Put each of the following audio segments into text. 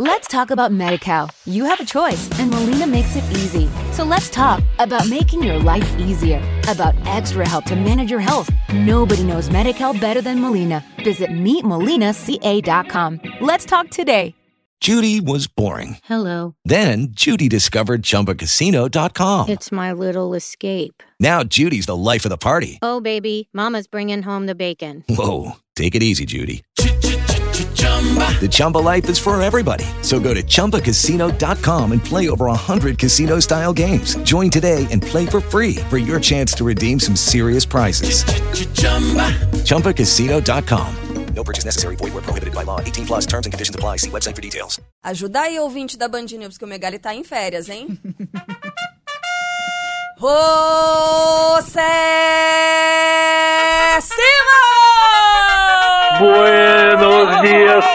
Let's talk about MediCal. You have a choice, and Molina makes it easy. So let's talk about making your life easier, about extra help to manage your health. Nobody knows MediCal better than Molina. Visit meetmolinaca.com. Let's talk today. Judy was boring. Hello. Then Judy discovered ChumbaCasino.com. It's my little escape. Now Judy's the life of the party. Oh, baby, Mama's bringing home the bacon. Whoa, take it easy, Judy. The Chumba life is for everybody. So go to ChumbaCasino.com and play over 100 casino style games. Join today and play for free for your chance to redeem some serious prizes. ChumbaCasino.com. No purchase necessary. Void where prohibited by law. 18 plus terms and conditions apply. See website for details. Ajuda aí, ouvinte da Band News, que o Megali tá em férias, hein? José Simão!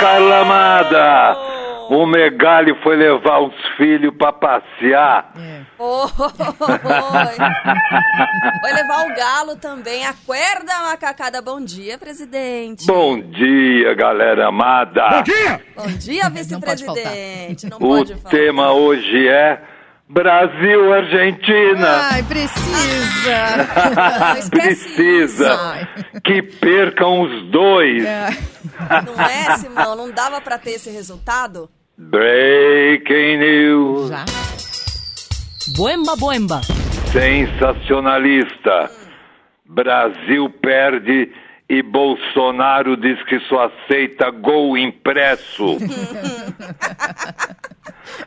Carla Amada. O Megali foi levar os filhos pra passear. Oi. Vai levar o galo também. Acorda, macacada. Bom dia, presidente. Bom dia, galera amada. Bom dia! Bom dia, vice-presidente. Não O tema hoje é Brasil-Argentina. Ai, precisa. Precisa Ai. que percam os dois. Não é, Simão? Não dava pra ter esse resultado? Breaking news. Já? Boemba, boemba. Sensacionalista. Brasil perde e Bolsonaro diz que só aceita gol impresso.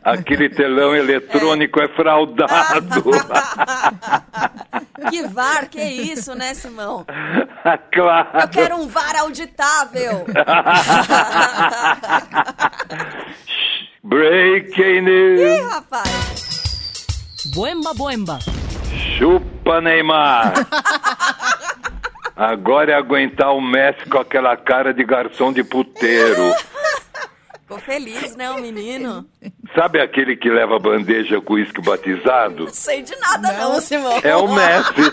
Aquele telão eletrônico é fraudado. Que VAR, que isso, né, Simão? claro. Eu quero um VAR auditável. Breaking Ih, news. rapaz. Boemba, boemba. Chupa Neymar. Agora é aguentar o Messi com aquela cara de garçom de puteiro. Ficou feliz, né, o menino? Sabe aquele que leva bandeja com uísque batizado? Não sei de nada, não, Não. Simão. É o Messi.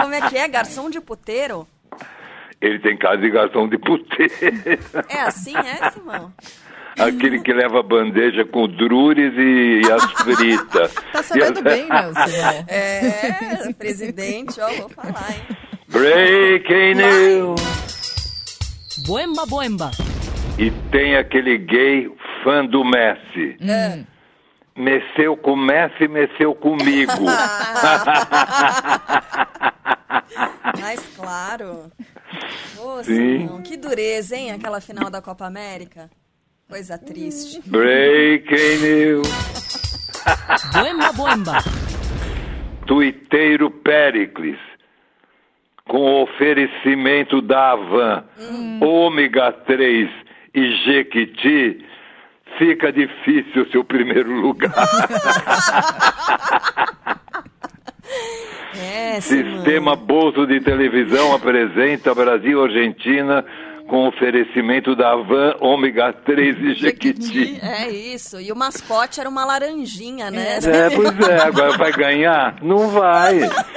Como é que é? Garçom de puteiro? Ele tem cara de garçom de puteiro. É assim, é, Simão? Aquele que leva bandeja com drures e, e as fritas. Tá sabendo E- bem, né, Simão? É, presidente, ó, vou falar, hein? Breaking news. Boemba, boemba. E tem aquele gay fã do Messi. É. Mexeu com o Messi, mexeu comigo. Mas claro. Ô, Sim. Que dureza, hein? Aquela final da Copa América. Coisa triste. Breaking news. Boemba, boemba. Tuiteiro Pericles. Com oferecimento da Avan, ômega 3 e Jequiti, fica difícil o seu primeiro lugar. É. Sistema Bozo de Televisão apresenta Brasil-Argentina com oferecimento da Avan, ômega 3 e Jequiti. É isso. E o mascote era uma laranjinha, né? É, pois é, agora vai ganhar? Não vai.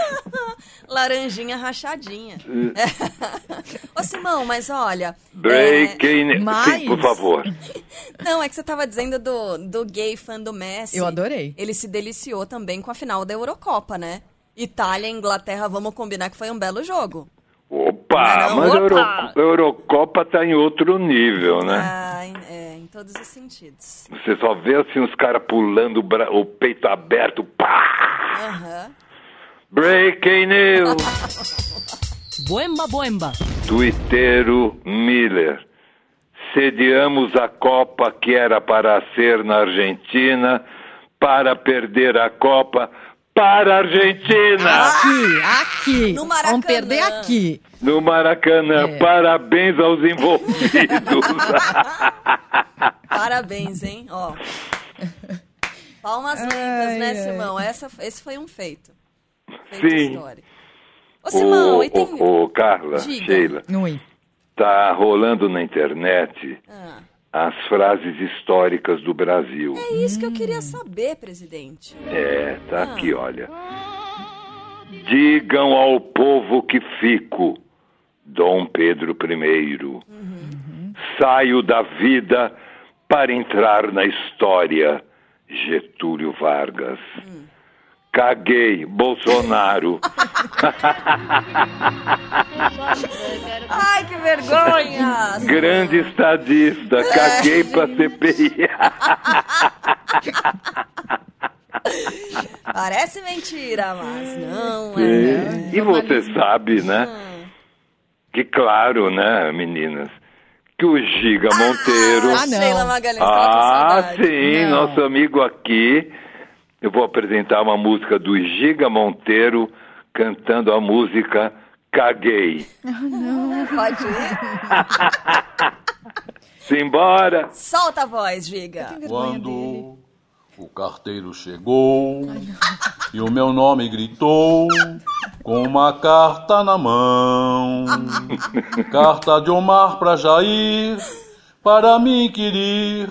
Laranjinha rachadinha. Ô, Simão, mas olha. Breaking. Mas- Sim, por favor. é, Não, é que você tava dizendo do, do gay fã do Messi. Eu adorei. Ele se deliciou também com a final da Eurocopa, né? Itália e Inglaterra, vamos combinar que foi um belo jogo. Opa, Não, mas a Euro- opa. a Eurocopa tá em outro nível, né? Ah, em, é, em todos os sentidos. Você só vê assim os caras pulando o, bra- o peito aberto, pá! Aham. Breaking news! Boemba, boemba. Tuiteiro Miller. Sediamos a Copa que era para ser na Argentina, para perder a Copa para a Argentina! Aqui, aqui. No Maracanã. Vamos perder aqui. No Maracanã, É. parabéns aos envolvidos. Parabéns, hein? Ó. Palmas lentas, Ai, né, ai. Simão? Essa, esse foi um feito. Sim. Ô, Simão, e tem... ô, Carla, Diga. Sheila, Ui. tá rolando na internet Ah, as frases históricas do Brasil. é isso que eu queria saber, presidente. É, tá aqui, olha. Digam ao povo que fico, Dom Pedro I. Saio da vida para entrar na história. Getúlio Vargas. Caguei, Bolsonaro. Ai, que vergonha! Grande estadista, caguei pra CPI. Parece mentira, mas não é. E você sabe, né? Que claro, né, meninas? Que o Giga Monteiro. Ah, não. Sheila Magalhães tava com Ah, sim, Não. nosso amigo aqui. Eu vou apresentar uma música do Giga Monteiro cantando a música Caguei. Pode ir? Simbora! Solta a voz, Giga. Quando o carteiro chegou e o meu nome gritou com uma carta na mão. Carta de Omar pra Jair para me inquirir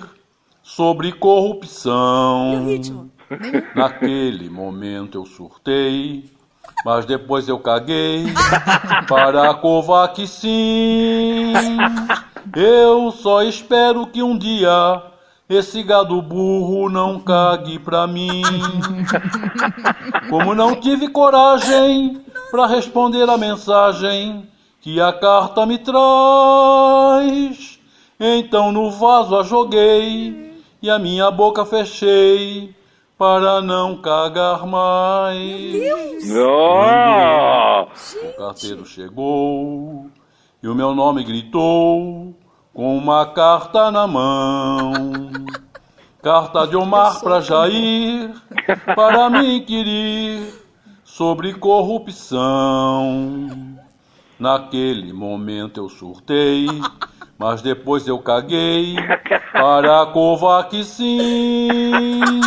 sobre corrupção. ritmo? Naquele momento eu surtei, mas depois eu caguei para a Kovac sim. Eu só espero que um dia esse gado burro não cague pra mim. Como não tive coragem pra responder a mensagem que a carta me traz, então no vaso a joguei e a minha boca fechei para não cagar mais. Oh! O carteiro chegou e o meu nome gritou com uma carta na mão. Carta de Omar pra Jair para me inquirir sobre corrupção. Naquele momento eu surtei, mas depois eu caguei para a Kovac sim.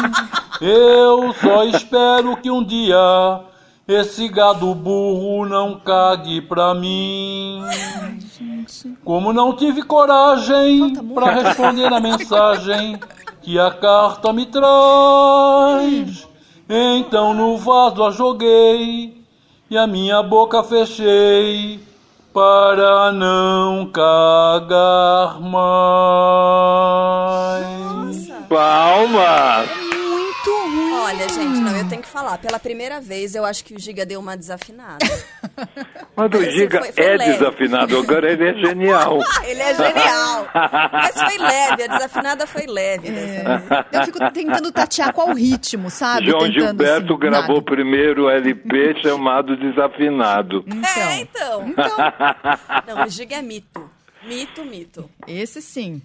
Eu só espero que um dia esse gado burro não cague pra mim. Como não tive coragem pra responder a mensagem que a carta me traz, então no vaso a joguei e a minha boca fechei para não cagar mais. Palmas! Olha, gente, não, eu tenho que falar. Pela primeira vez, eu acho que o Giga deu uma desafinada. Mas o Giga foi- foi é leve. desafinado, agora ele é genial. Ele é genial. Mas foi leve, a desafinada foi leve dessa vez. Eu fico tentando tatear qual ritmo, sabe? João Tentando, Gilberto assim, gravou nada. o primeiro LP chamado Desafinado. É, Então, então. Não, o Giga é mito. Mito, mito. esse sim.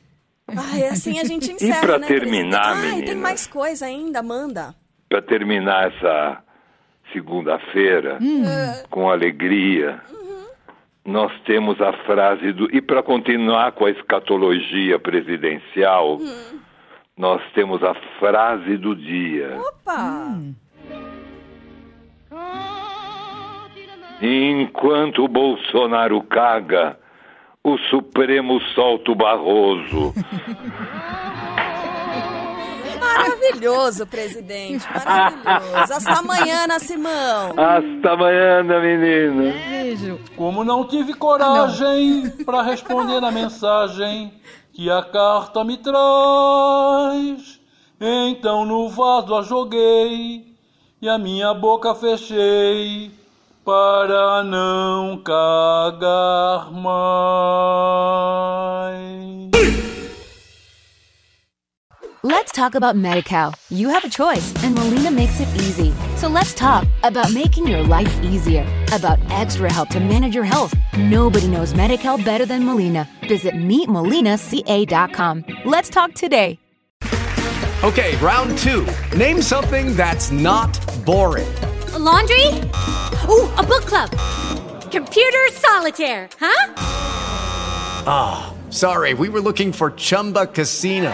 Ai, assim a gente encerra, pra né, terminar? Ai, tem mais coisa ainda, manda. Para terminar essa segunda-feira com alegria, nós temos a frase do. E para continuar com a escatologia presidencial, nós temos a frase do dia. Opa! Enquanto o Bolsonaro caga, o Supremo solta o Barroso. Maravilhoso, presidente. Maravilhoso. Hasta amanhã, na Simão. Hasta amanhã, menina. Beijo. Como não tive coragem pra responder a mensagem que a carta me traz, então no vaso a joguei e a minha boca fechei para não cagar mais. Let's talk about MediCal. You have a choice, and Molina makes it easy. So let's talk about making your life easier, about extra help to manage your health. Nobody knows MediCal better than Molina. Visit meetmolinaca.com. Let's talk today. Okay, round two. Name something that's not boring. A laundry? Ooh, a book club. Computer solitaire, huh? Ah, sorry, we were looking for Chumba Casino.